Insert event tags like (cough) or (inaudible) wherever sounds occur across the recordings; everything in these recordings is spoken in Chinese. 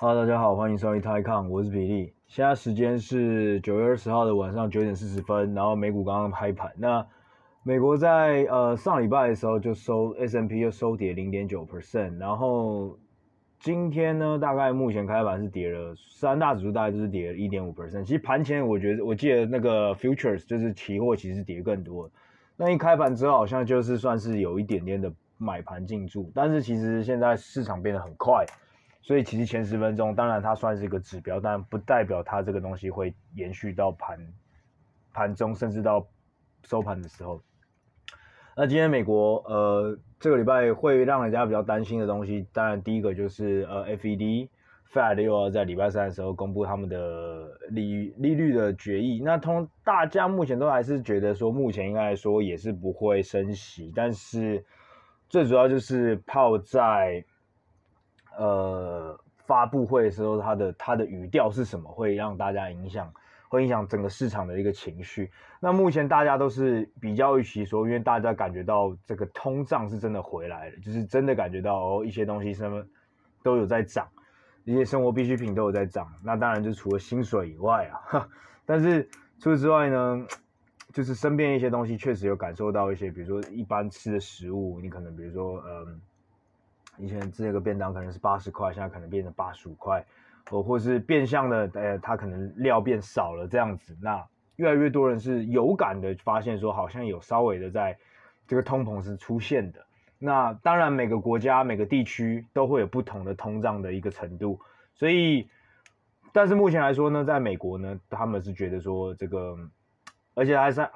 哈喽，大家好，欢迎收听泰康，我是比利。现在时间是九月二十号的晚上九点四十分，然后美股刚刚开盘。那美国在呃上礼拜的时候就收 S M P 就收跌零点九 percent，然后今天呢，大概目前开盘是跌了三大指数大概就是跌了一点五 percent。其实盘前我觉得我记得那个 futures 就是期货其实跌更多，那一开盘之后好像就是算是有一点点的买盘进驻，但是其实现在市场变得很快。所以其实前十分钟，当然它算是一个指标，但不代表它这个东西会延续到盘盘中，甚至到收盘的时候。那今天美国呃这个礼拜会让人家比较担心的东西，当然第一个就是呃 FED Fed 又要在礼拜三的时候公布他们的利利率的决议。那通大家目前都还是觉得说，目前应该来说也是不会升息，但是最主要就是泡在。呃，发布会的时候，他的他的语调是什么，会让大家影响，会影响整个市场的一个情绪。那目前大家都是比较预期说，因为大家感觉到这个通胀是真的回来了，就是真的感觉到哦，一些东西什么都有在涨，一些生活必需品都有在涨。那当然就除了薪水以外啊，(laughs) 但是除此之外呢，(clears throat) 就是身边一些东西确实有感受到一些，比如说一般吃的食物，你可能比如说嗯。以前这个便当可能是八十块，现在可能变成八十五块，哦，或是变相的，呃，它可能料变少了这样子。那越来越多人是有感的发现说，好像有稍微的在这个通膨是出现的。那当然每个国家每个地区都会有不同的通胀的一个程度，所以，但是目前来说呢，在美国呢，他们是觉得说这个，而且还是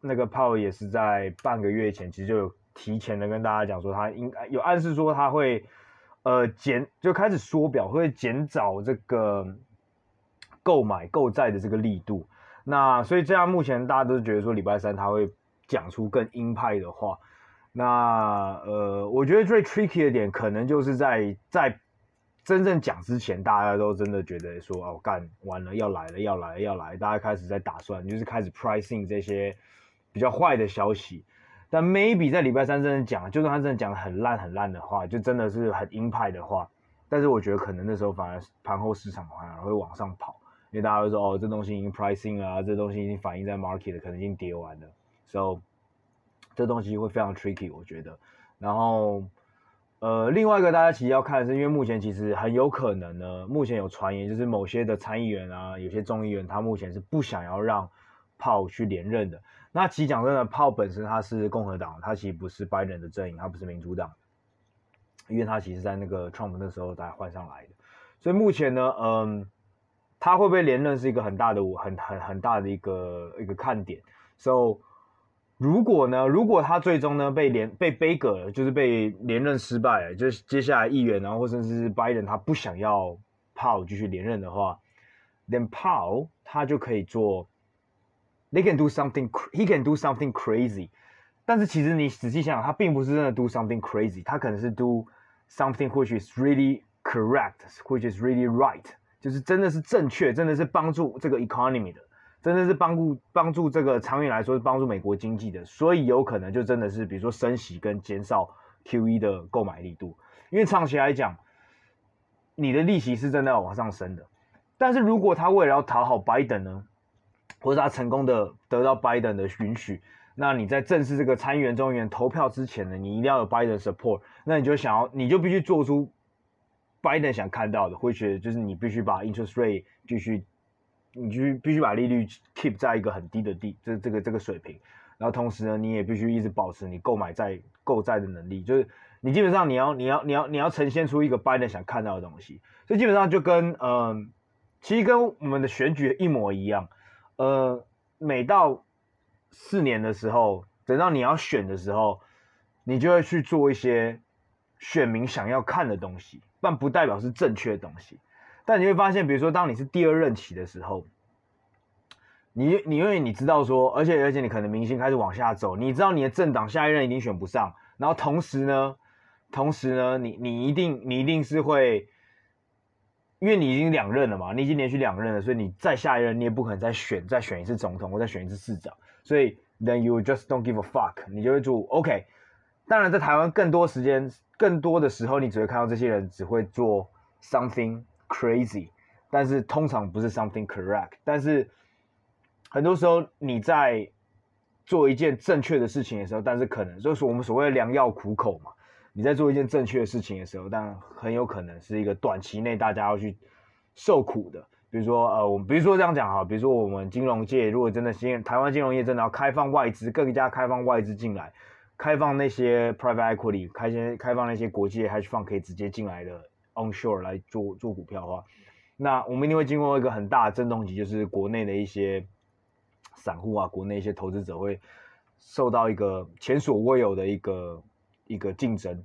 那个 Powell 也是在半个月前其实就有。提前的跟大家讲说，他应该有暗示说他会，呃减就开始缩表，会减少这个购买购债的这个力度。那所以这样目前大家都觉得说礼拜三他会讲出更鹰派的话。那呃，我觉得最 tricky 的点可能就是在在真正讲之前，大家都真的觉得说哦干完了要来了要来了要来，大家开始在打算，就是开始 pricing 这些比较坏的消息。但 maybe 在礼拜三真的讲，就算他真的讲的很烂很烂的话，就真的是很鹰派的话，但是我觉得可能那时候反而盘后市场反而会往上跑，因为大家会说哦，这东西已经 pricing 啊，这东西已经反映在 market 了，可能已经跌完了，so 这东西会非常 tricky，我觉得。然后呃，另外一个大家其实要看的是，因为目前其实很有可能呢，目前有传言就是某些的参议员啊，有些众议员他目前是不想要让 Pope 去连任的。那其实讲真的，Powell 本身他是共和党，他其实不是拜登的阵营，他不是民主党，因为他其实在那个 Trump 那时候才换上来的，所以目前呢，嗯，他会不会连任是一个很大的、很很很大的一个一个看点。So 如果呢，如果他最终呢被连被杯葛了，就是被连任失败了，就是接下来议员然后或者是拜登他不想要 Powell 继续连任的话，then Powell 他就可以做。They can do something, he can do something crazy，但是其实你仔细想想，他并不是真的 do something crazy，他可能是 do something which is really correct, which is really right，就是真的是正确，真的是帮助这个 economy 的，真的是帮助帮助这个长远来说是帮助美国经济的，所以有可能就真的是比如说升息跟减少 QE 的购买力度，因为长期来讲，你的利息是真的要往上升的，但是如果他为了要讨好拜登呢？或者他成功的得到拜登的允许，那你在正式这个参议员、众议员投票之前呢，你一定要有拜登 support，那你就想要，你就必须做出拜登想看到的，或者就是你必须把 interest rate 继续，你就必须把利率 keep 在一个很低的低这这个这个水平，然后同时呢，你也必须一直保持你购买债购债的能力，就是你基本上你要你要你要你要呈现出一个拜登想看到的东西，所以基本上就跟嗯、呃，其实跟我们的选举一模一样。呃，每到四年的时候，等到你要选的时候，你就会去做一些选民想要看的东西，但不代表是正确的东西。但你会发现，比如说，当你是第二任期的时候，你你因为你知道说，而且而且你可能民心开始往下走，你知道你的政党下一任一定选不上，然后同时呢，同时呢，你你一定你一定是会。因为你已经两任了嘛，你已经连续两任了，所以你再下一任你也不可能再选再选一次总统或再选一次市长，所以 then you just don't give a fuck，你就会做 OK。当然，在台湾更多时间、更多的时候，你只会看到这些人只会做 something crazy，但是通常不是 something correct。但是很多时候你在做一件正确的事情的时候，但是可能就是我们所谓的良药苦口嘛。你在做一件正确的事情的时候，但很有可能是一个短期内大家要去受苦的。比如说，呃，我们比如说这样讲哈，比如说我们金融界如果真的新台湾金融业真的要开放外资，更加开放外资进来，开放那些 private equity，开先开放那些国际 hedge fund 可以直接进来的 onshore 来做做股票的话，那我们一定会经过一个很大的震动期，就是国内的一些散户啊，国内一些投资者会受到一个前所未有的一个一个竞争。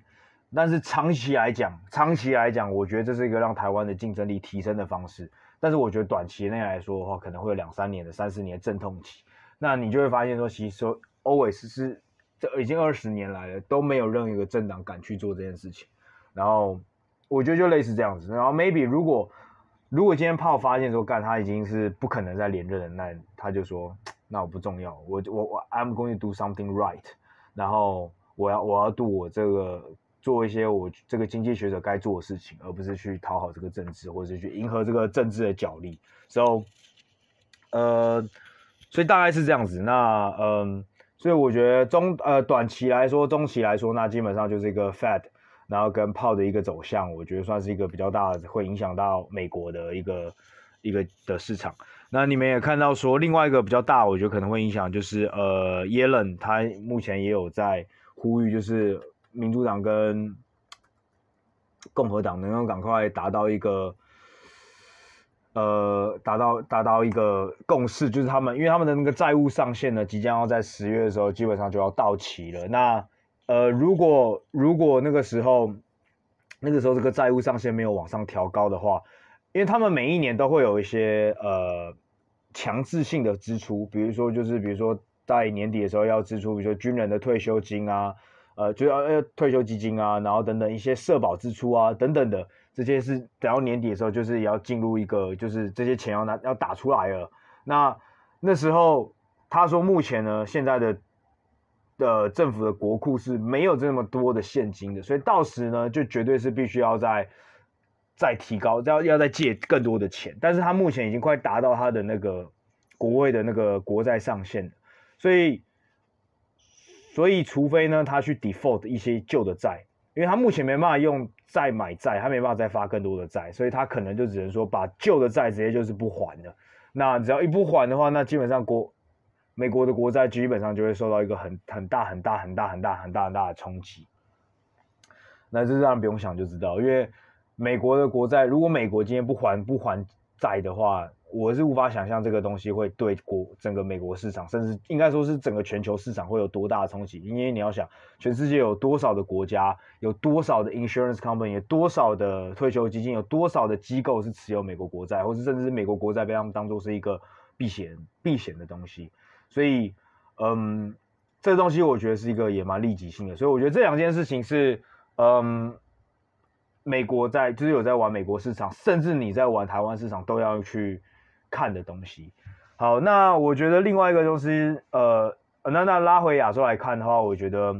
但是长期来讲，长期来讲，我觉得这是一个让台湾的竞争力提升的方式。但是我觉得短期内来说的话，可能会有两三年的、三四年的阵痛期。那你就会发现说，其实 always 是这已经二十年来了，都没有任何一个政党敢去做这件事情。然后我觉得就类似这样子。然后 maybe 如果如果今天炮发现说，干他已经是不可能再连任了，那他就说，那我不重要，我我我 I'm going to do something right。然后我要我要度我这个。做一些我这个经济学者该做的事情，而不是去讨好这个政治，或者是去迎合这个政治的角力。So，呃，所以大概是这样子。那嗯，所以我觉得中呃短期来说，中期来说，那基本上就是一个 Fed，然后跟炮的一个走向，我觉得算是一个比较大的，会影响到美国的一个一个的市场。那你们也看到说，另外一个比较大，我觉得可能会影响，就是呃，耶伦他目前也有在呼吁，就是。民主党跟共和党能够赶快达到一个，呃，达到达到一个共识，就是他们因为他们的那个债务上限呢，即将要在十月的时候基本上就要到期了。那呃，如果如果那个时候那个时候这个债务上限没有往上调高的话，因为他们每一年都会有一些呃强制性的支出，比如说就是比如说在年底的时候要支出，比如说军人的退休金啊。呃，就要要退休基金啊，然后等等一些社保支出啊，等等的这些是等到年底的时候，就是要进入一个，就是这些钱要拿要打出来了。那那时候他说，目前呢，现在的的政府的国库是没有这么多的现金的，所以到时呢，就绝对是必须要再再提高，要要再借更多的钱。但是他目前已经快达到他的那个国会的那个国债上限了，所以。所以，除非呢，他去 default 一些旧的债，因为他目前没办法用债买债，他没办法再发更多的债，所以他可能就只能说把旧的债直接就是不还了。那只要一不还的话，那基本上国美国的国债基本上就会受到一个很很大很大很大很大很大很大的冲击。那这让不用想就知道，因为美国的国债，如果美国今天不还不还债的话，我是无法想象这个东西会对国整个美国市场，甚至应该说是整个全球市场会有多大的冲击。因为你要想，全世界有多少的国家，有多少的 insurance company，有多少的退休基金，有多少的机构是持有美国国债，或是甚至是美国国债被他们当做是一个避险避险的东西。所以，嗯，这个东西我觉得是一个也蛮立即性的。所以我觉得这两件事情是，嗯。美国在就是有在玩美国市场，甚至你在玩台湾市场都要去看的东西。好，那我觉得另外一个东西，呃，那那拉回亚洲来看的话，我觉得，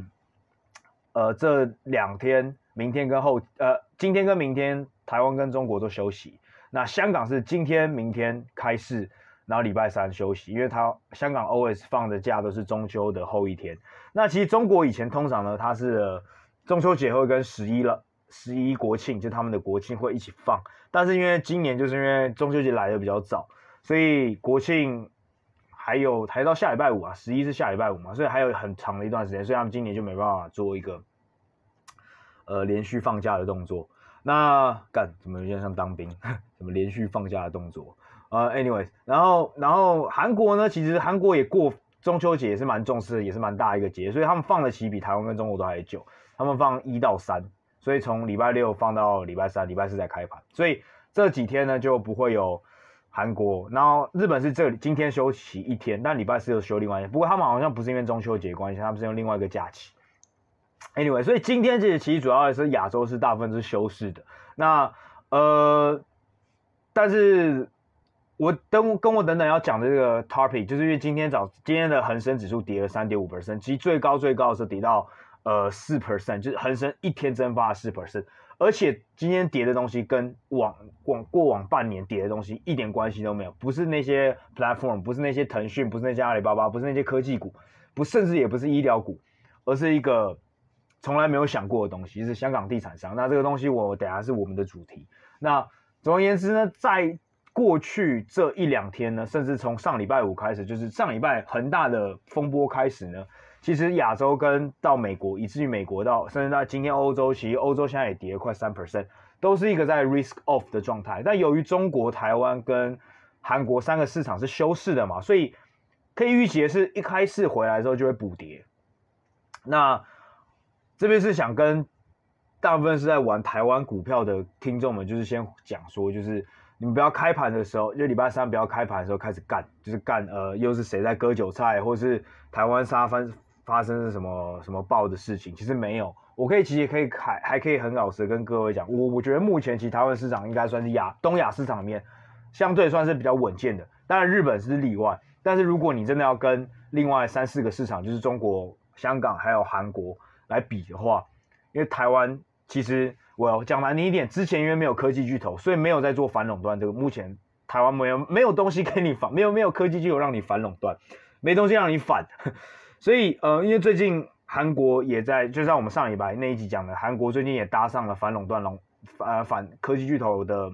呃，这两天，明天跟后，呃，今天跟明天，台湾跟中国都休息。那香港是今天、明天开市，然后礼拜三休息，因为它香港 always 放的假都是中秋的后一天。那其实中国以前通常呢，它是中秋节会跟十一了。十一国庆就他们的国庆会一起放，但是因为今年就是因为中秋节来的比较早，所以国庆还有还到下礼拜五啊，十一是下礼拜五嘛，所以还有很长的一段时间，所以他们今年就没办法做一个呃连续放假的动作。那干怎么有点像当兵，(laughs) 怎么连续放假的动作？呃，anyways，然后然后韩国呢，其实韩国也过中秋节也是蛮重视的，也是蛮大一个节，所以他们放的期比台湾跟中国都还久，他们放一到三。所以从礼拜六放到礼拜三，礼拜四再开盘，所以这几天呢就不会有韩国，然后日本是这今天休息一天，但礼拜四又休另外一天。不过他们好像不是因为中秋节关系，他们是用另外一个假期。Anyway，所以今天这其实主要还是亚洲是大部分是休市的。那呃，但是我等跟我等等要讲的这个 topic，就是因为今天早今天的恒生指数跌了三点五 percent，其实最高最高是跌到。呃，四 percent 就是恒生一天蒸发了四 percent，而且今天跌的东西跟往往过往半年跌的东西一点关系都没有，不是那些 platform，不是那些腾讯，不是那些阿里巴巴，不是那些科技股，不甚至也不是医疗股，而是一个从来没有想过的东西，是香港地产商。那这个东西我等下是我们的主题。那总而言之呢，在过去这一两天呢，甚至从上礼拜五开始，就是上礼拜恒大的风波开始呢。其实亚洲跟到美国，以至于美国到甚至到今天欧洲，其实欧洲现在也跌了快三 percent，都是一个在 risk off 的状态。但由于中国、台湾跟韩国三个市场是休市的嘛，所以可以预期的是一开市回来之后就会补跌。那这边是想跟大部分是在玩台湾股票的听众们，就是先讲说，就是你们不要开盘的时候，就礼拜三不要开盘的时候开始干，就是干呃，又是谁在割韭菜，或是台湾杀翻。发生了什么什么爆的事情？其实没有，我可以其实可以还还可以很老实跟各位讲，我我觉得目前其实台湾市场应该算是亚东亚市场里面相对算是比较稳健的，当然日本是例外。但是如果你真的要跟另外三四个市场，就是中国、香港还有韩国来比的话，因为台湾其实我讲难听一点，之前因为没有科技巨头，所以没有在做反垄断这个。目前台湾没有没有东西给你反，没有没有科技巨头让你反垄断，没东西让你反。所以，呃，因为最近韩国也在，就像我们上礼拜那一集讲的，韩国最近也搭上了反垄断浪，呃，反科技巨头的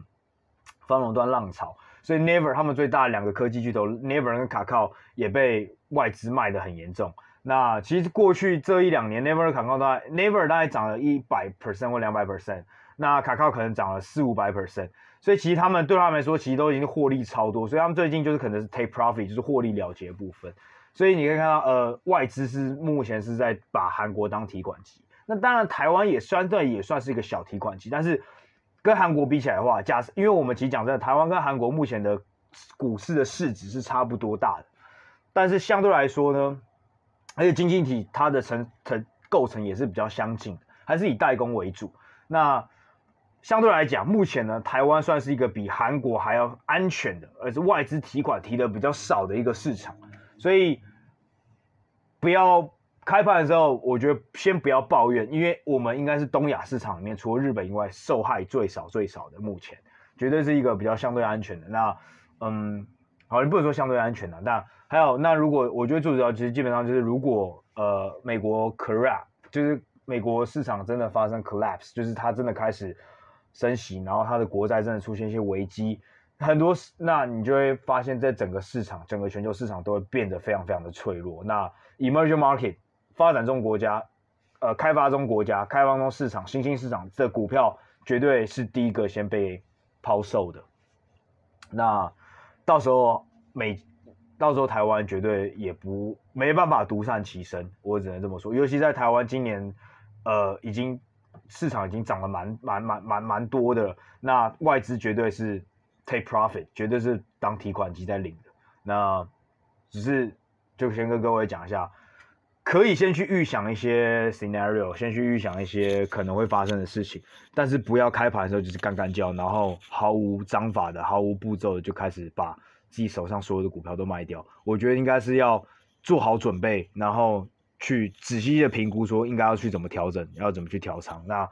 反垄断浪潮。所以，Naver 他们最大的两个科技巨头，Naver 跟 Kakao 也被外资卖得很严重。那其实过去这一两年，Naver 和 Kakao 大概 Naver 大概涨了一百 percent 或两百 percent，那 Kakao 可能涨了四五百 percent。所以其实他们对他们来说，其实都已经获利超多。所以他们最近就是可能是 take profit，就是获利了结部分。所以你可以看到，呃，外资是目前是在把韩国当提款机。那当然，台湾也相对也算是一个小提款机，但是跟韩国比起来的话，假设因为我们其实讲真的，台湾跟韩国目前的股市的市值是差不多大的，但是相对来说呢，而且经济体它的成成构成也是比较相近，还是以代工为主。那相对来讲，目前呢，台湾算是一个比韩国还要安全的，而是外资提款提的比较少的一个市场。所以不要开盘的时候，我觉得先不要抱怨，因为我们应该是东亚市场里面除了日本以外受害最少最少的，目前绝对是一个比较相对安全的。那嗯，好，你不能说相对安全的。那还有，那如果我觉得最主要，其实基本上就是如果呃美国 collapse，就是美国市场真的发生 collapse，就是它真的开始升息，然后它的国债真的出现一些危机。很多，那你就会发现，在整个市场，整个全球市场都会变得非常非常的脆弱。那 emerging market 发展中国家，呃，开发中国家，开发中市场，新兴市场这股票绝对是第一个先被抛售的。那到时候美，到时候台湾绝对也不没办法独善其身，我只能这么说。尤其在台湾今年，呃，已经市场已经涨了蛮蛮蛮蛮蛮多的了，那外资绝对是。Take profit 绝对是当提款机在领的，那只是就先跟各位讲一下，可以先去预想一些 scenario，先去预想一些可能会发生的事情，但是不要开盘的时候就是干干叫，然后毫无章法的、毫无步骤的就开始把自己手上所有的股票都卖掉。我觉得应该是要做好准备，然后去仔细的评估说应该要去怎么调整，要怎么去调仓。那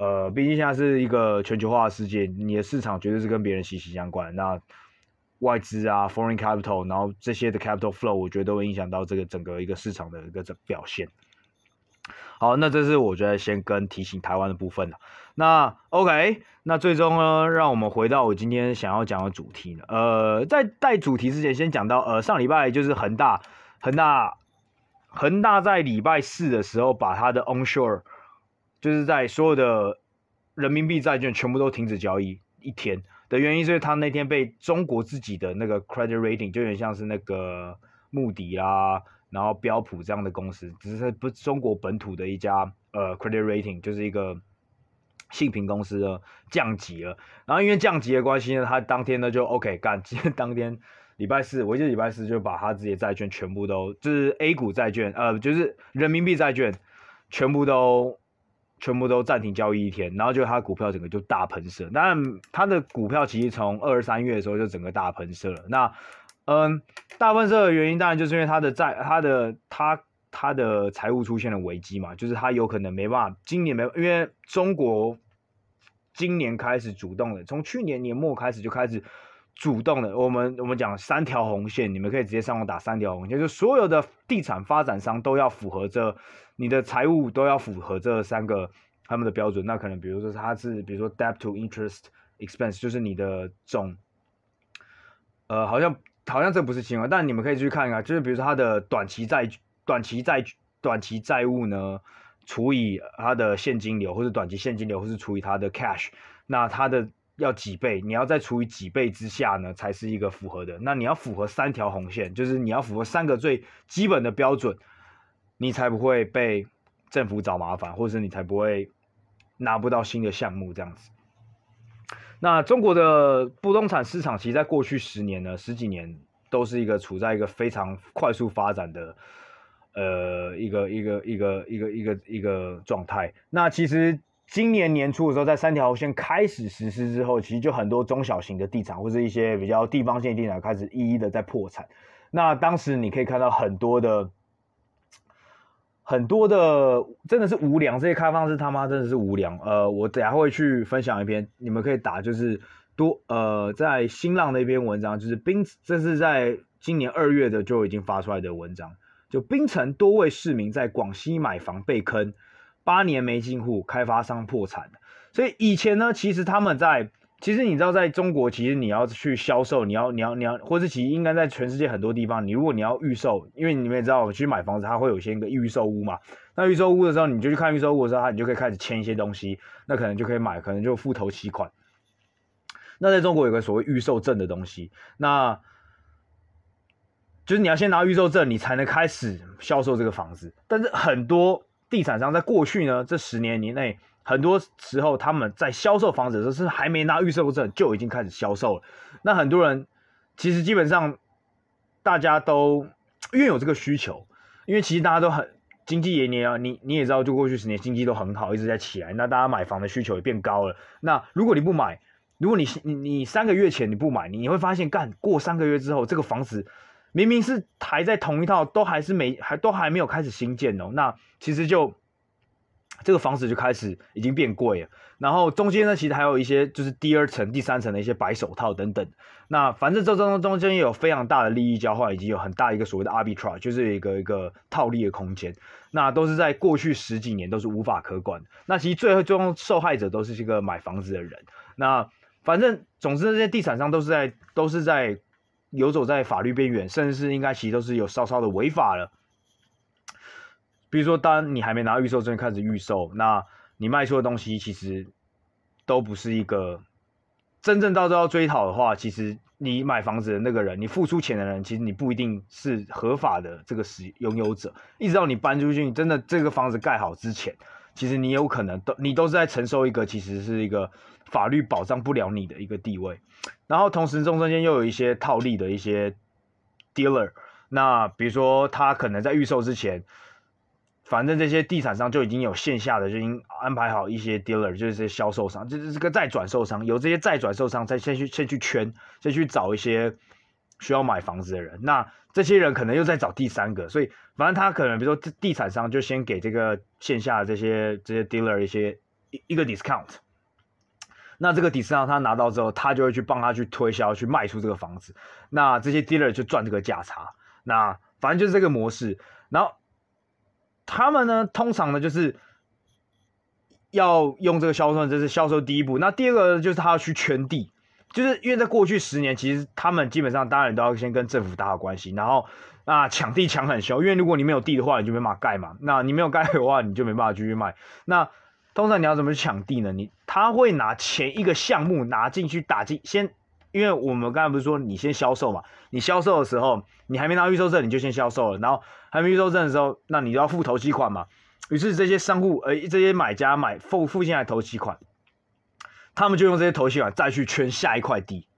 呃，毕竟现在是一个全球化的世界，你的市场绝对是跟别人息息相关。那外资啊，foreign capital，然后这些的 capital flow，我觉得都会影响到这个整个一个市场的一个表现。好，那这是我觉得先跟提醒台湾的部分了。那 OK，那最终呢，让我们回到我今天想要讲的主题呢。呃，在带主题之前，先讲到呃，上礼拜就是恒大，恒大，恒大在礼拜四的时候把它的 onshore。就是在所有的人民币债券全部都停止交易一天的原因，是因为他那天被中国自己的那个 credit rating 就有点像是那个穆迪啊，然后标普这样的公司，只是不中国本土的一家呃 credit rating，就是一个信评公司呢降级了。然后因为降级的关系呢，他当天呢就 OK (laughs) 干，今天当天礼拜四，我记得礼拜四就把他自己的债券全部都就是 A 股债券，呃，就是人民币债券全部都。全部都暂停交易一天，然后就它股票整个就大喷射。当然，它的股票其实从二三月的时候就整个大喷射了。那，嗯，大喷射的原因当然就是因为它的债、它的、它、它的财务出现了危机嘛，就是它有可能没办法，今年没，因为中国今年开始主动的，从去年年末开始就开始主动的。我们我们讲三条红线，你们可以直接上网打三条红线，就所有的地产发展商都要符合这，你的财务都要符合这三个他们的标准。那可能比如说它是，比如说 debt to interest expense，就是你的总，呃，好像好像这不是情况，但你们可以去看一看，就是比如说它的短期债、短期债、短期债务呢。除以它的现金流，或者短期现金流，或是除以它的 cash，那它的要几倍？你要再除以几倍之下呢，才是一个符合的。那你要符合三条红线，就是你要符合三个最基本的标准，你才不会被政府找麻烦，或者是你才不会拿不到新的项目这样子。那中国的不动产市场，其实在过去十年呢，十几年都是一个处在一个非常快速发展的。呃，一个一个一个一个一个一个状态。那其实今年年初的时候，在三条线开始实施之后，其实就很多中小型的地产或者一些比较地方性地产开始一一的在破产。那当时你可以看到很多的很多的真的是无良，这些开发商他妈真的是无良。呃，我等下会去分享一篇，你们可以打就是多呃，在新浪的一篇文章，就是冰，这是在今年二月的就已经发出来的文章。就冰城多位市民在广西买房被坑，八年没进户，开发商破产。所以以前呢，其实他们在，其实你知道，在中国，其实你要去销售，你要你要你要，或者其实应该在全世界很多地方，你如果你要预售，因为你们也知道，去买房子，它会有一些个预售屋嘛。那预售屋的时候，你就去看预售屋的时候，它你就可以开始签一些东西，那可能就可以买，可能就付头期款。那在中国有个所谓预售证的东西，那。就是你要先拿预售证，你才能开始销售这个房子。但是很多地产商在过去呢，这十年年内，很多时候他们在销售房子的时候是还没拿预售证就已经开始销售了。那很多人其实基本上大家都因为有这个需求，因为其实大家都很经济也年啊，你你也知道，就过去十年经济都很好，一直在起来，那大家买房的需求也变高了。那如果你不买，如果你你你三个月前你不买，你会发现干过三个月之后这个房子。明明是还在同一套，都还是没，还都还没有开始新建哦。那其实就这个房子就开始已经变贵了。然后中间呢，其实还有一些就是第二层、第三层的一些白手套等等。那反正这中中间有非常大的利益交换，以及有很大一个所谓的 arbitrage，就是一个一个套利的空间。那都是在过去十几年都是无法可管。那其实最后最终受害者都是这个买房子的人。那反正总之这些地产商都是在都是在。游走在法律边缘，甚至是应该其实都是有稍稍的违法了。比如说，当你还没拿预售证开始预售，那你卖出的东西其实都不是一个真正到时候要追讨的话，其实你买房子的那个人，你付出钱的人，其实你不一定是合法的这个使拥有者。一直到你搬出去，真的这个房子盖好之前，其实你有可能都你都是在承受一个其实是一个法律保障不了你的一个地位。然后同时中中间又有一些套利的一些 dealer，那比如说他可能在预售之前，反正这些地产商就已经有线下的就已经安排好一些 dealer，就是这些销售商，就是这个再转售商，有这些再转售商再先去先去圈，先去找一些需要买房子的人，那这些人可能又在找第三个，所以反正他可能比如说地产商就先给这个线下的这些这些 dealer 一些一一个 discount。那这个底商他拿到之后，他就会去帮他去推销，去卖出这个房子。那这些 dealer 就赚这个价差。那反正就是这个模式。然后他们呢，通常呢就是要用这个销售，这是销售第一步。那第二个就是他要去圈地，就是因为在过去十年，其实他们基本上当然都要先跟政府打好关系，然后啊抢地抢很凶，因为如果你没有地的话，你就没办法盖嘛。那你没有盖的话，你就没办法继续卖。那通常你要怎么去抢地呢？你他会拿前一个项目拿进去打进先，因为我们刚才不是说你先销售嘛？你销售的时候，你还没拿预售证，你就先销售了，然后还没预售证的时候，那你就要付头期款嘛。于是这些商户呃这些买家买付付进来头期款，他们就用这些头期款再去圈下一块地，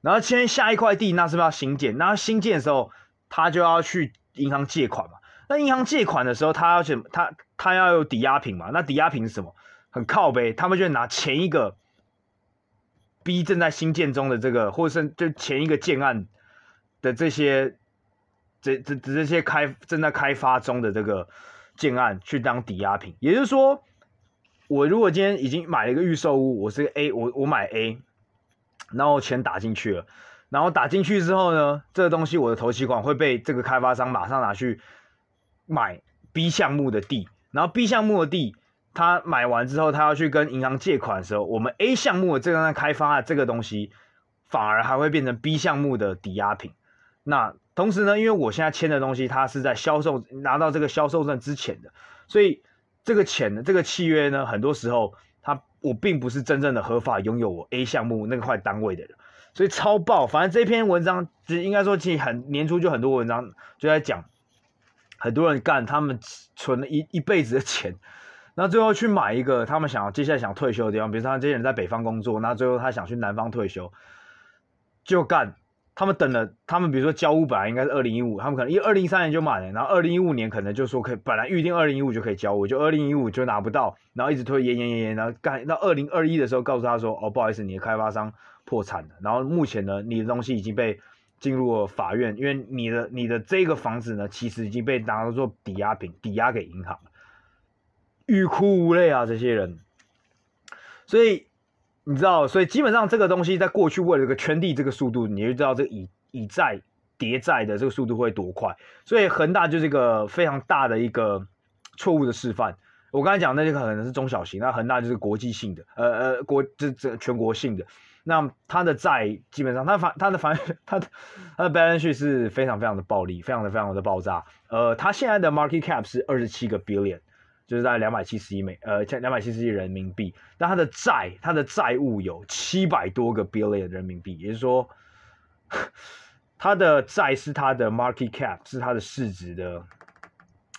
然后签下一块地，那是不是要新建？那新建的时候，他就要去银行借款嘛。那银行借款的时候，他要什他他要有抵押品嘛？那抵押品是什么？很靠北，他们就拿前一个 B 正在新建中的这个，或者是就前一个建案的这些，这这这些开正在开发中的这个建案去当抵押品。也就是说，我如果今天已经买了一个预售屋，我是 A，我我买 A，然后钱打进去了，然后打进去之后呢，这个东西我的头期款会被这个开发商马上拿去买 B 项目的地，然后 B 项目的地他买完之后，他要去跟银行借款的时候，我们 A 项目的这个开发的这个东西反而还会变成 B 项目的抵押品。那同时呢，因为我现在签的东西，它是在销售拿到这个销售证之前的，所以。这个钱的这个契约呢，很多时候他我并不是真正的合法拥有我 A 项目那块单位的人，所以超爆。反正这篇文章其实应该说，其实很年初就很多文章就在讲，很多人干他们存了一一辈子的钱，那最后去买一个他们想要接下来想退休的地方，比如说他这些人在北方工作，那最后他想去南方退休，就干。他们等了，他们比如说交屋本来应该是二零一五，他们可能因为二零一三年就买了，然后二零一五年可能就说可以，本来预定二零一五就可以交屋，就二零一五就拿不到，然后一直推延延延延，然后干到二零二一的时候告诉他说，哦不好意思，你的开发商破产了，然后目前呢你的东西已经被进入了法院，因为你的你的这个房子呢其实已经被拿来做抵押品，抵押给银行了，欲哭无泪啊这些人，所以。你知道，所以基本上这个东西在过去为了一个圈地这个速度，你就知道这个以以债叠债的这个速度会多快。所以恒大就是一个非常大的一个错误的示范。我刚才讲那些可能是中小型，那恒大就是国际性的，呃呃国这这全国性的。那它的债基本上它反它的反它的 (laughs) 它的 balance 是非常非常的暴力，非常的非常的爆炸。呃，它现在的 market cap 是二十七个 billion。就是在两百七十亿美，呃，两百七十亿人民币，但它的债，它的债务有七百多个 billion 人民币，也就是说，它的债是它的 market cap，是它的市值的，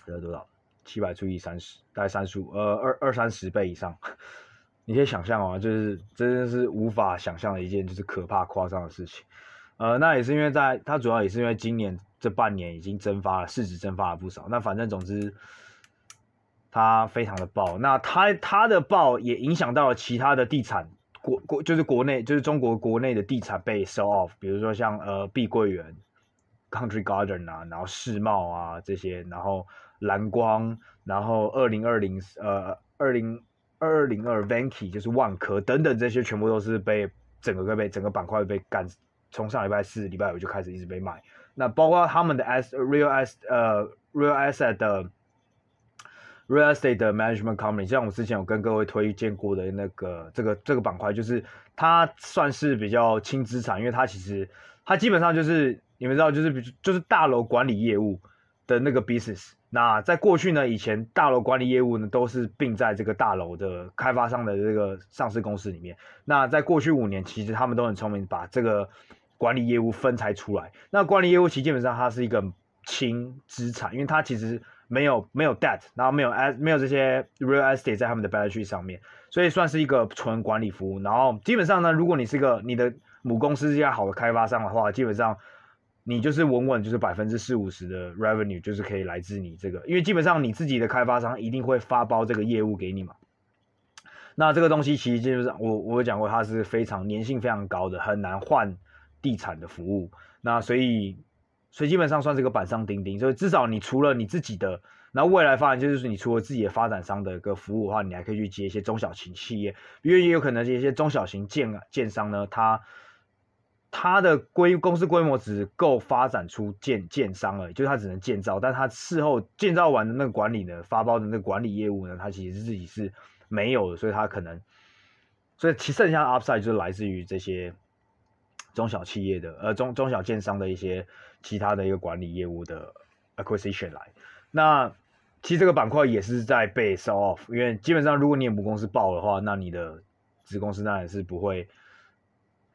呃，多少？七百除以三十，大概三十五，呃，二二三十倍以上。你可以想象啊，就是真的是无法想象的一件，就是可怕夸张的事情。呃，那也是因为在它主要也是因为今年这半年已经蒸发了，市值蒸发了不少。那反正总之。它非常的爆，那它它的爆也影响到了其他的地产国国，就是国内就是中国国内的地产被 sell off，比如说像呃碧桂园、Country Garden 啊，然后世茂啊这些，然后蓝光，然后二零二零呃二零二零二 Vanke 就是万科等等这些全部都是被整个被整个板块被干，从上礼拜四礼拜五就开始一直被卖，那包括他们的 S Real S 呃 Real Asset 的。Real estate 的 management company，像我之前有跟各位推荐过的那个这个这个板块，就是它算是比较轻资产，因为它其实它基本上就是你们知道，就是比就是大楼管理业务的那个 business。那在过去呢，以前大楼管理业务呢都是并在这个大楼的开发商的这个上市公司里面。那在过去五年，其实他们都很聪明，把这个管理业务分拆出来。那管理业务其实基本上它是一个轻资产，因为它其实。没有没有 debt，然后没有 as 没有这些 real estate 在他们的 balance sheet 上面，所以算是一个纯管理服务。然后基本上呢，如果你是个你的母公司是一家好的开发商的话，基本上你就是稳稳就是百分之四五十的 revenue 就是可以来自你这个，因为基本上你自己的开发商一定会发包这个业务给你嘛。那这个东西其实就是我我讲过，它是非常粘性非常高的，很难换地产的服务。那所以。所以基本上算是个板上钉钉，所以至少你除了你自己的，然后未来发展就是你除了自己的发展商的一个服务的话，你还可以去接一些中小型企业，因为也有可能这些中小型建建商呢，它它的规公司规模只够发展出建建商而已，就是它只能建造，但它事后建造完的那个管理呢，发包的那个管理业务呢，它其实自己是没有的，所以它可能，所以其剩下的 upside 就是来自于这些。中小企业的呃中中小建商的一些其他的一个管理业务的 acquisition 来，那其实这个板块也是在被烧 off，因为基本上如果你母公司爆的话，那你的子公司当然是不会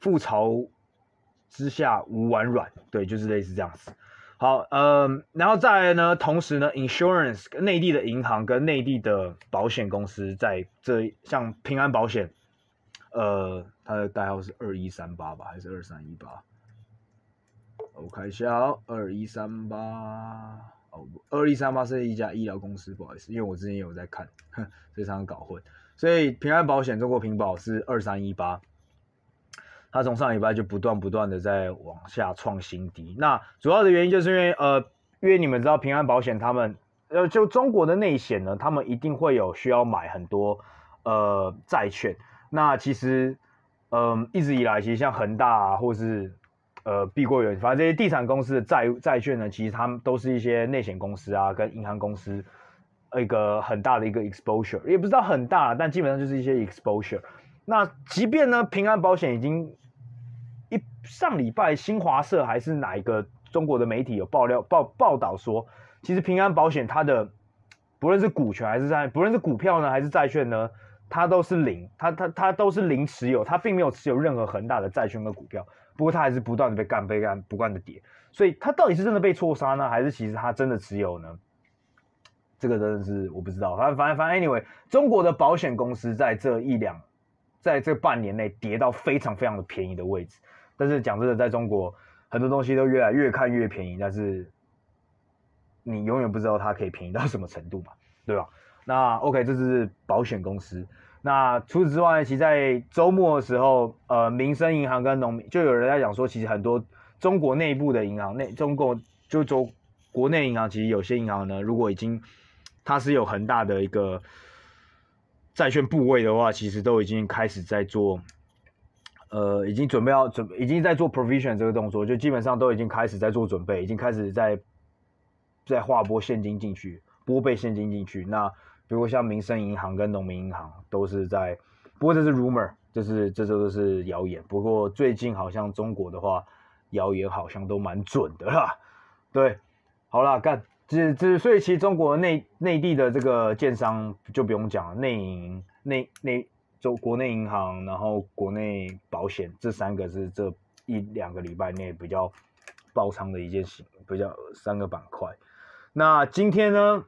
覆巢之下无完卵，对，就是类似这样子。好，嗯，然后再来呢，同时呢，insurance 内地的银行跟内地的保险公司在这像平安保险。呃，它的代号是二一三八吧，还是二三一八？我看一下哦，二一三八哦，二一三八是一家医疗公司，不好意思，因为我之前也有在看，哼，非常搞混。所以平安保险中国平保是二三一八，它从上礼拜就不断不断的在往下创新低。那主要的原因就是因为呃，因为你们知道平安保险他们呃，就中国的内险呢，他们一定会有需要买很多。呃债券。那其实，嗯、一直以来，其实像恒大啊，或是呃碧桂园，反正这些地产公司的债债券呢，其实他们都是一些内险公司啊，跟银行公司一个很大的一个 exposure，也不知道很大，但基本上就是一些 exposure。那即便呢，平安保险已经一上礼拜新华社还是哪一个中国的媒体有爆料报报道说，其实平安保险它的不论是股权还是债，不论是股票呢还是债券呢，它都是零，它它它都是零持有，它并没有持有任何恒大的债券和股票。不过它还是不断的被干被干，不断的跌。所以它到底是真的被错杀呢，还是其实它真的持有呢？这个真的是我不知道。反正反正反正，anyway，中国的保险公司在这一两。在这半年内跌到非常非常的便宜的位置，但是讲真的，在中国很多东西都越来越看越便宜，但是你永远不知道它可以便宜到什么程度嘛，对吧？那 OK，这是保险公司。那除此之外，其实在周末的时候，呃，民生银行跟农民就有人在讲说，其实很多中国内部的银行内，中国就中国内银行，其实有些银行呢，如果已经它是有很大的一个。债券部位的话，其实都已经开始在做，呃，已经准备要准，已经在做 provision 这个动作，就基本上都已经开始在做准备，已经开始在在划拨现金进去，拨备现金进去。那比如像民生银行跟农民银行都是在，不过这是 rumor，就是这都是谣言。不过最近好像中国的话，谣言好像都蛮准的啦。对，好啦，干。这这，所以其实中国内内地的这个建商就不用讲了，内银、内内就国内银行，然后国内保险这三个是这一两个礼拜内比较爆仓的一件事，比较三个板块。那今天呢，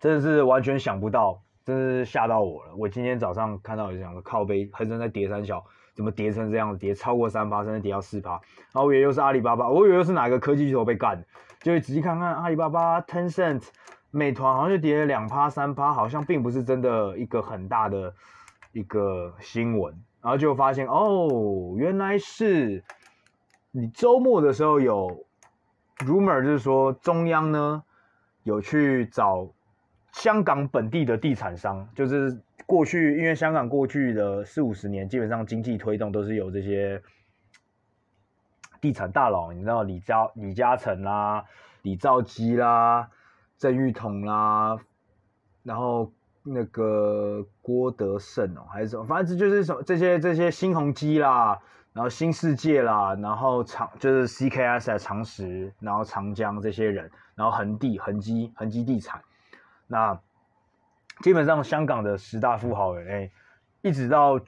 真的是完全想不到，真是吓到我了。我今天早上看到有两个靠背，恒生在跌三小，怎么跌成这样子？跌超过三趴，甚至跌到四趴。然后我以为又是阿里巴巴，我以为又是哪个科技巨头被干。就仔细看看阿里巴巴、Tencent、美团，好像就跌了两趴、三趴，好像并不是真的一个很大的一个新闻。然后就发现哦，原来是你周末的时候有 rumor，就是说中央呢有去找香港本地的地产商，就是过去因为香港过去的四五十年，基本上经济推动都是有这些。地产大佬，你知道李嘉李嘉诚啦、李兆基啦、郑裕彤啦，然后那个郭德胜哦，还是什么，反正就是什么这些这些新鸿基啦，然后新世界啦，然后长就是 CKS 长实，然后长江这些人，然后恒地恒基恒基地产，那基本上香港的十大富豪人，哎，一直到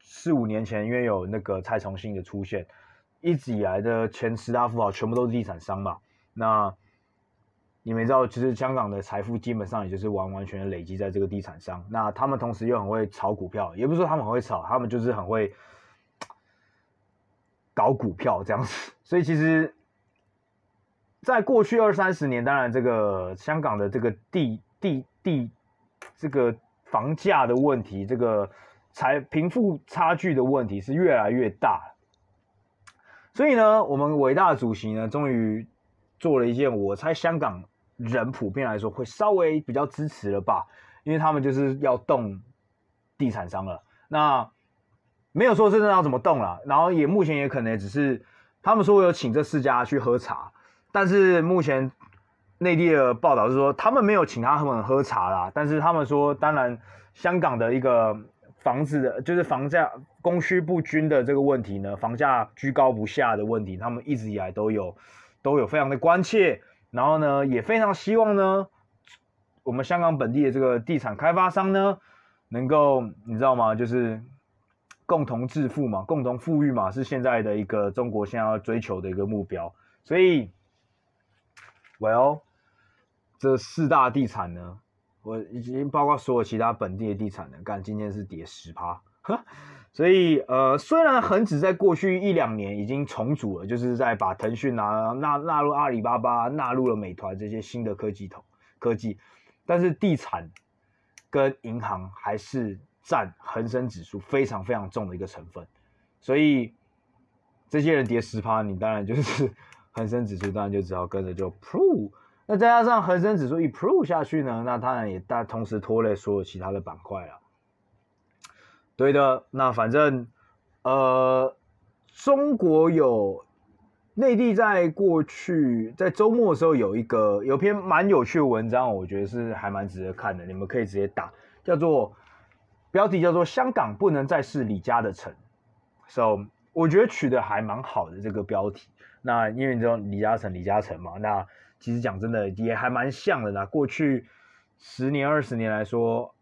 四五年前，因为有那个蔡崇信的出现。一直以来的前十大富豪全部都是地产商嘛？那你们知道，其实香港的财富基本上也就是完完全全累积在这个地产商。那他们同时又很会炒股票，也不是说他们很会炒，他们就是很会搞股票这样子。所以其实，在过去二三十年，当然这个香港的这个地地地这个房价的问题，这个财贫富差距的问题是越来越大。所以呢，我们伟大的主席呢，终于做了一件我猜香港人普遍来说会稍微比较支持了吧，因为他们就是要动地产商了。那没有说真正要怎么动了，然后也目前也可能只是他们说我有请这四家去喝茶，但是目前内地的报道是说他们没有请他们喝茶啦，但是他们说，当然香港的一个。房子的，就是房价供需不均的这个问题呢，房价居高不下的问题，他们一直以来都有，都有非常的关切，然后呢，也非常希望呢，我们香港本地的这个地产开发商呢，能够，你知道吗？就是共同致富嘛，共同富裕嘛，是现在的一个中国现在要追求的一个目标。所以，Well，这四大地产呢？我已经包括所有其他本地的地产人，干今天是跌十趴，所以呃，虽然恒指在过去一两年已经重组了，就是在把腾讯啊纳纳入阿里巴巴，纳入了美团这些新的科技头科技，但是地产跟银行还是占恒生指数非常非常重的一个成分，所以这些人跌十趴，你当然就是 (laughs) 恒生指数当然就只要跟着就噗。那再加上恒生指数一 pro 下去呢，那当然也大同时拖累所有其他的板块了。对的，那反正呃，中国有内地在过去在周末的时候有一个有篇蛮有趣的文章，我觉得是还蛮值得看的，你们可以直接打，叫做标题叫做“香港不能再是李嘉的城”。So 我觉得取得还蛮好的这个标题。那因为你知道李嘉诚、李嘉诚嘛，那其实讲真的也还蛮像的啦。过去十年、二十年来说，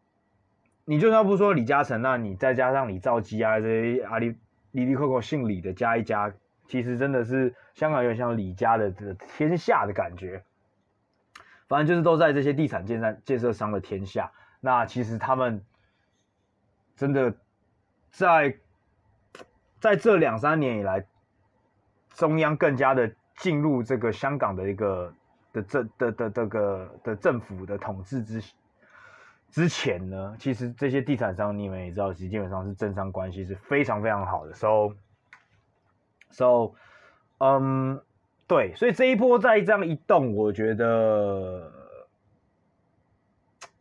你就算不说李嘉诚，那你再加上李兆基啊这些阿里、里里扣扣姓李的加一加，其实真的是香港有像李家的这个天下的感觉。反正就是都在这些地产建设建设商的天下。那其实他们真的在。在这两三年以来，中央更加的进入这个香港的一个的政的的这个的政府的统治之之前呢，其实这些地产商你们也知道，其实基本上是政商关系是非常非常好的。So so，嗯，对，所以这一波再这样一动，我觉得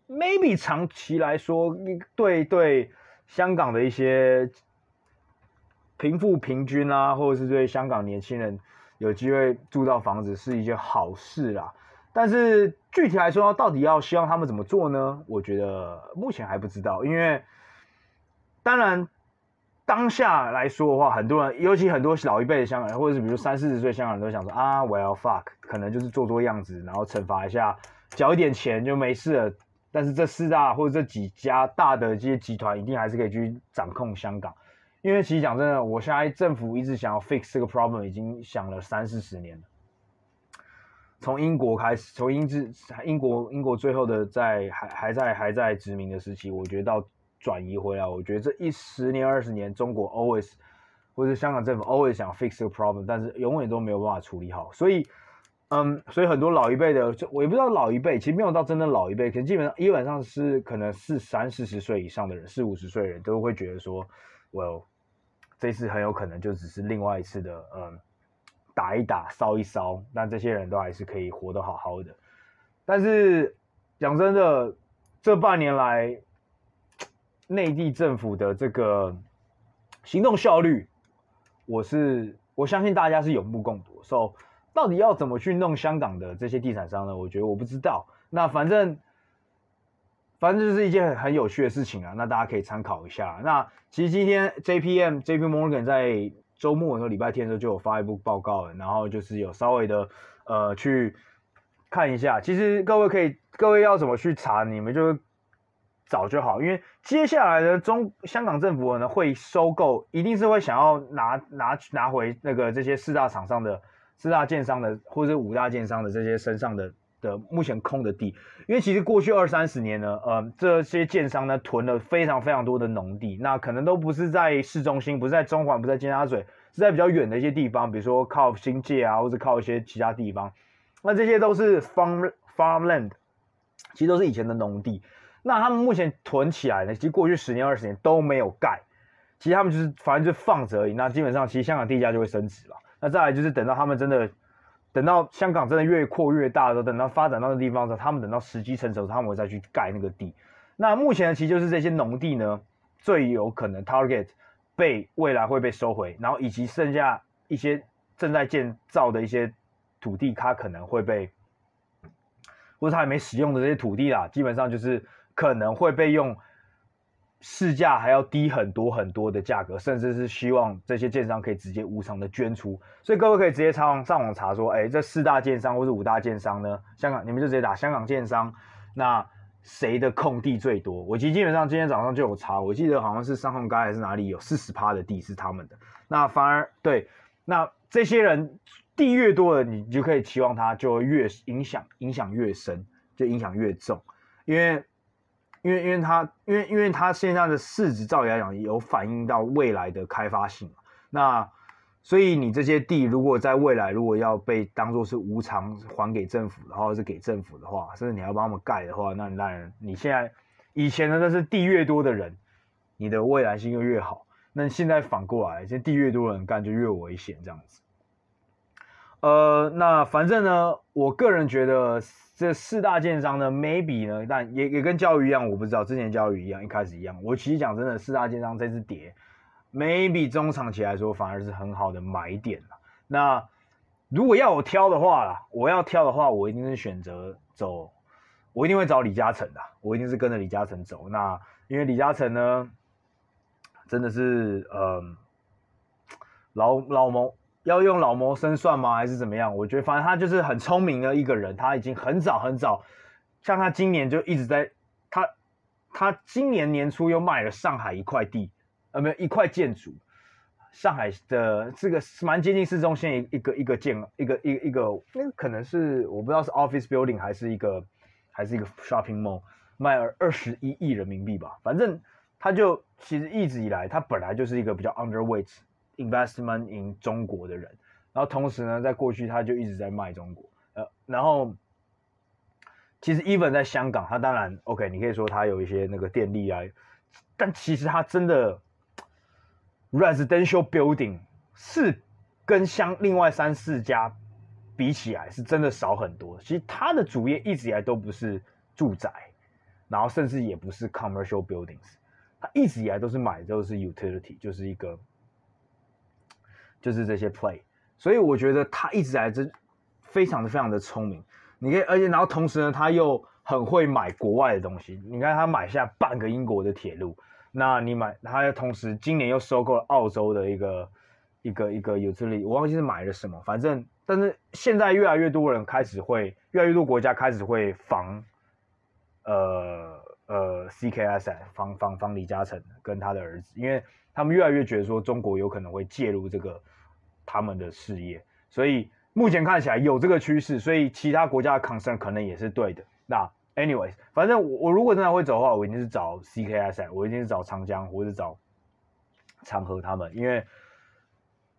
maybe 长期来说，对对香港的一些。贫富平均啊，或者是对香港年轻人有机会住到房子是一件好事啦。但是具体来说，到底要希望他们怎么做呢？我觉得目前还不知道。因为当然当下来说的话，很多人，尤其很多老一辈的香港人，或者是比如三四十岁香港人都想说啊，我要 fuck，可能就是做做样子，然后惩罚一下，缴一点钱就没事了。但是这四大或者这几家大的这些集团，一定还是可以去掌控香港。因为其实讲真的，我现在政府一直想要 fix 这个 problem，已经想了三四十年了。从英国开始，从英治英国英国最后的在还还在还在殖民的时期，我觉得到转移回来，我觉得这一十年二十年，中国 always 或者香港政府 always 想 fix 这个 problem，但是永远都没有办法处理好。所以，嗯，所以很多老一辈的，就我也不知道老一辈，其实没有到真的老一辈，可能基本上基本上是可能是三四十岁以上的人，四五十岁的人都会觉得说，well。这次很有可能就只是另外一次的，嗯，打一打，烧一烧，那这些人都还是可以活得好好的。但是讲真的，这半年来，内地政府的这个行动效率，我是我相信大家是有目共睹。So，，到底要怎么去弄香港的这些地产商呢？我觉得我不知道。那反正。反正就是一件很很有趣的事情啊，那大家可以参考一下。那其实今天 JPM JP Morgan 在周末的时候，礼拜天的时候就有发一部报告，然后就是有稍微的呃去看一下。其实各位可以，各位要怎么去查，你们就找就好，因为接下来的中香港政府呢会收购，一定是会想要拿拿拿回那个这些四大厂商的四大建商的，或者五大建商的这些身上的。的目前空的地，因为其实过去二三十年呢，呃，这些建商呢囤了非常非常多的农地，那可能都不是在市中心，不是在中环，不是在尖沙咀，是在比较远的一些地方，比如说靠新界啊，或者靠一些其他地方，那这些都是 farm farmland，其实都是以前的农地，那他们目前囤起来呢，其实过去十年二十年都没有盖，其实他们就是反正就放着而已，那基本上其实香港地价就会升值了，那再来就是等到他们真的。等到香港真的越扩越大的时候，等到发展到那地方的时候，他们等到时机成熟，他们会再去盖那个地。那目前呢其实就是这些农地呢，最有可能 target 被未来会被收回，然后以及剩下一些正在建造的一些土地，它可能会被，或者它还没使用的这些土地啦，基本上就是可能会被用。市价还要低很多很多的价格，甚至是希望这些建商可以直接无偿的捐出，所以各位可以直接上网上网查说，哎，这四大建商或是五大建商呢？香港你们就直接打香港建商，那谁的空地最多？我其实基本上今天早上就有查，我记得好像是上红街还是哪里有四十趴的地是他们的，那反而对，那这些人地越多了，你就可以期望他就越影响影响越深，就影响越重，因为。因为，因为它，因为，因为它现在的市值，照理来讲，有反映到未来的开发性。那所以你这些地，如果在未来如果要被当做是无偿还给政府，然后是给政府的话，甚至你要帮他们盖的话，那当然你现在以前的那是地越多的人，你的未来性就越好。那现在反过来，现在地越多的人干就越危险，这样子。呃，那反正呢，我个人觉得这四大建商呢，maybe 呢，但也也跟教育一样，我不知道之前教育一样，一开始一样。我其实讲真的，四大建商这次跌，maybe 中长期来说反而是很好的买点。那如果要我挑的话啦，我要挑的话，我一定是选择走，我一定会找李嘉诚的，我一定是跟着李嘉诚走。那因为李嘉诚呢，真的是呃老老谋，要用老谋深算吗？还是怎么样？我觉得反正他就是很聪明的一个人，他已经很早很早，像他今年就一直在，他他今年年初又卖了上海一块地，呃，没有一块建筑。上海的这个蛮接近市中心一一个一个建一个一一个，那可能是我不知道是 office building 还是一个还是一个 shopping mall，卖了二十一亿人民币吧。反正他就其实一直以来他本来就是一个比较 underweight investment in 中国的人，然后同时呢，在过去他就一直在卖中国，呃，然后其实 even 在香港，他当然 OK，你可以说他有一些那个电力啊，但其实他真的。Residential building 是跟相另外三四家比起来是真的少很多。其实他的主业一直以来都不是住宅，然后甚至也不是 commercial buildings，他一直以来都是买的都是 utility，就是一个就是这些 play。所以我觉得他一直来这非常的非常的聪明。你可以，而且然后同时呢，他又很会买国外的东西。你看他买下半个英国的铁路。那你买，他同时今年又收购了澳洲的一个一个一个尤特利我忘记是买了什么，反正但是现在越来越多人开始会，越来越多国家开始会防，呃呃 CKS 防防防李嘉诚跟他的儿子，因为他们越来越觉得说中国有可能会介入这个他们的事业，所以目前看起来有这个趋势，所以其他国家的 concern 可能也是对的，那。Anyways，反正我我如果真的会走的话，我一定是找 CKS，我一定是找长江或者找长和他们，因为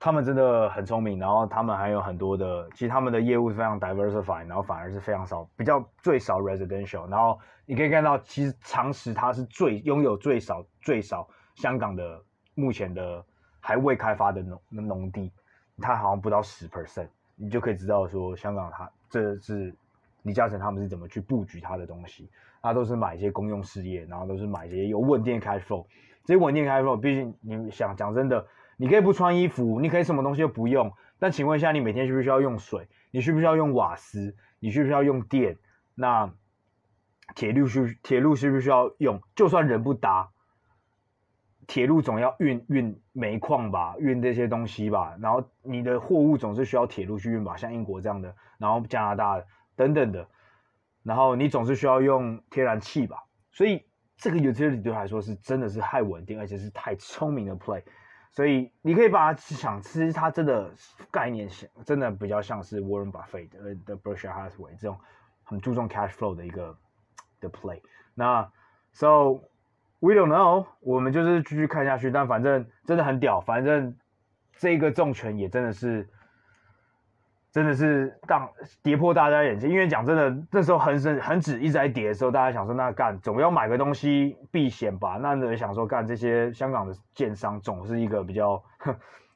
他们真的很聪明，然后他们还有很多的，其实他们的业务是非常 diversified，然后反而是非常少，比较最少 residential，然后你可以看到，其实长实它是最拥有最少最少香港的目前的还未开发的农农地，它好像不到十 percent，你就可以知道说香港它这是。李嘉诚他们是怎么去布局他的东西？他都是买一些公用事业，然后都是买一些有稳定 cash flow。这些稳定 cash flow，毕竟你想讲真的，你可以不穿衣服，你可以什么东西都不用。但请问一下，你每天需不需要用水？你需不需要用瓦斯？你需不需要用电？那铁路需铁路需不需要用？就算人不搭，铁路总要运运煤矿吧，运这些东西吧。然后你的货物总是需要铁路去运吧，像英国这样的，然后加拿大。等等的，然后你总是需要用天然气吧，所以这个 utility 对他来说是真的是太稳定，而且是太聪明的 play，所以你可以把它想，吃它真的概念想，真的比较像是 Warren Buffett 的的 Berkshire Hathaway 这种很注重 cash flow 的一个的 play。那 so we don't know，我们就是继续看下去，但反正真的很屌，反正这个重拳也真的是。真的是当跌破大家眼镜，因为讲真的，那时候恒生恒指一直在跌的时候，大家想说那干总要买个东西避险吧？那人想说干这些香港的建商总是一个比较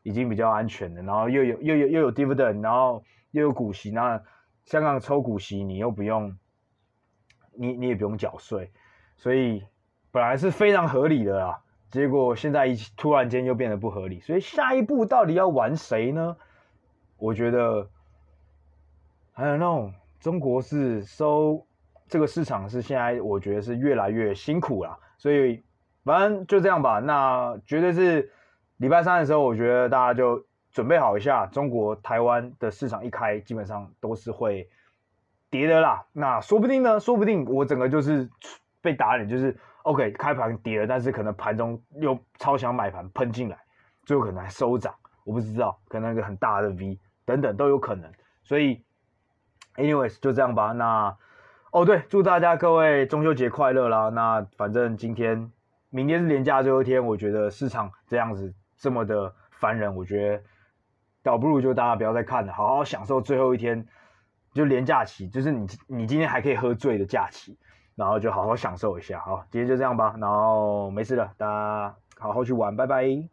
已经比较安全的，然后又有又有又有 dividend，然后又有股息，那香港抽股息你又不用，你你也不用缴税，所以本来是非常合理的啦，结果现在一突然间又变得不合理，所以下一步到底要玩谁呢？我觉得。还有那种中国是收这个市场是现在我觉得是越来越辛苦了，所以反正就这样吧。那绝对是礼拜三的时候，我觉得大家就准备好一下，中国台湾的市场一开，基本上都是会跌的啦。那说不定呢，说不定我整个就是被打脸，就是 OK 开盘跌了，但是可能盘中又超强买盘喷进来，最后可能还收涨，我不知道，可能一个很大的 V 等等都有可能，所以。Anyways，就这样吧。那哦对，祝大家各位中秋节快乐啦！那反正今天、明天是连假最后一天，我觉得市场这样子这么的烦人，我觉得倒不如就大家不要再看了，好好享受最后一天，就连假期，就是你你今天还可以喝醉的假期，然后就好好享受一下。好，今天就这样吧。然后没事了，大家好好去玩，拜拜。